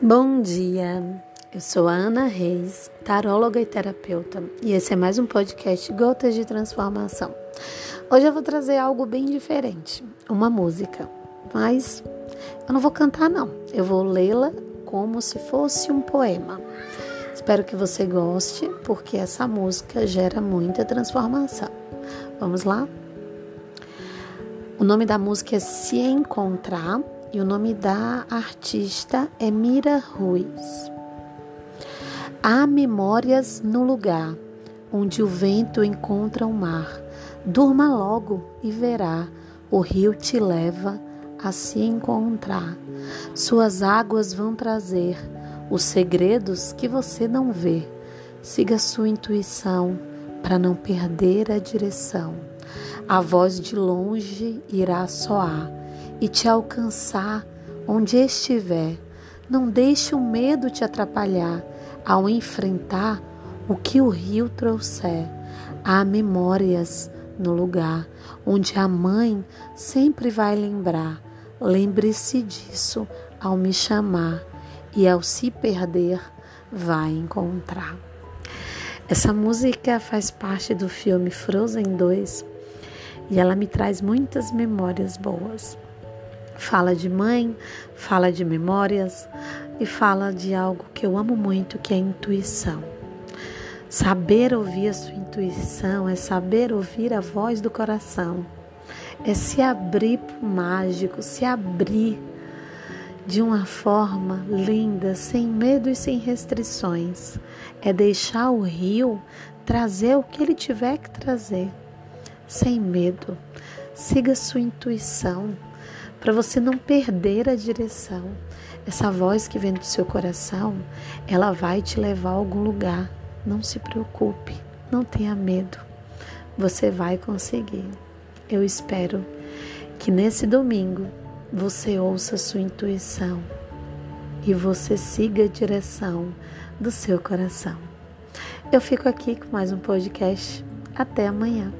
Bom dia, eu sou a Ana Reis, taróloga e terapeuta, e esse é mais um podcast Gotas de Transformação. Hoje eu vou trazer algo bem diferente, uma música, mas eu não vou cantar não, eu vou lê-la como se fosse um poema. Espero que você goste, porque essa música gera muita transformação. Vamos lá? O nome da música é Se Encontrar e o nome da artista é Mira Ruiz. Há memórias no lugar onde o vento encontra o mar. Durma logo e verá, o rio te leva a se encontrar. Suas águas vão trazer os segredos que você não vê. Siga sua intuição para não perder a direção. A voz de longe irá soar e te alcançar onde estiver. Não deixe o medo te atrapalhar ao enfrentar o que o rio trouxer. Há memórias no lugar onde a mãe sempre vai lembrar. Lembre-se disso ao me chamar e ao se perder, vai encontrar. Essa música faz parte do filme Frozen 2 e ela me traz muitas memórias boas. Fala de mãe, fala de memórias e fala de algo que eu amo muito, que é a intuição. Saber ouvir a sua intuição é saber ouvir a voz do coração, é se abrir para o mágico, se abrir de uma forma linda, sem medo e sem restrições. É deixar o rio trazer o que ele tiver que trazer, sem medo. Siga sua intuição para você não perder a direção. Essa voz que vem do seu coração, ela vai te levar a algum lugar. Não se preocupe, não tenha medo. Você vai conseguir. Eu espero que nesse domingo você ouça sua intuição e você siga a direção do seu coração. Eu fico aqui com mais um podcast. Até amanhã.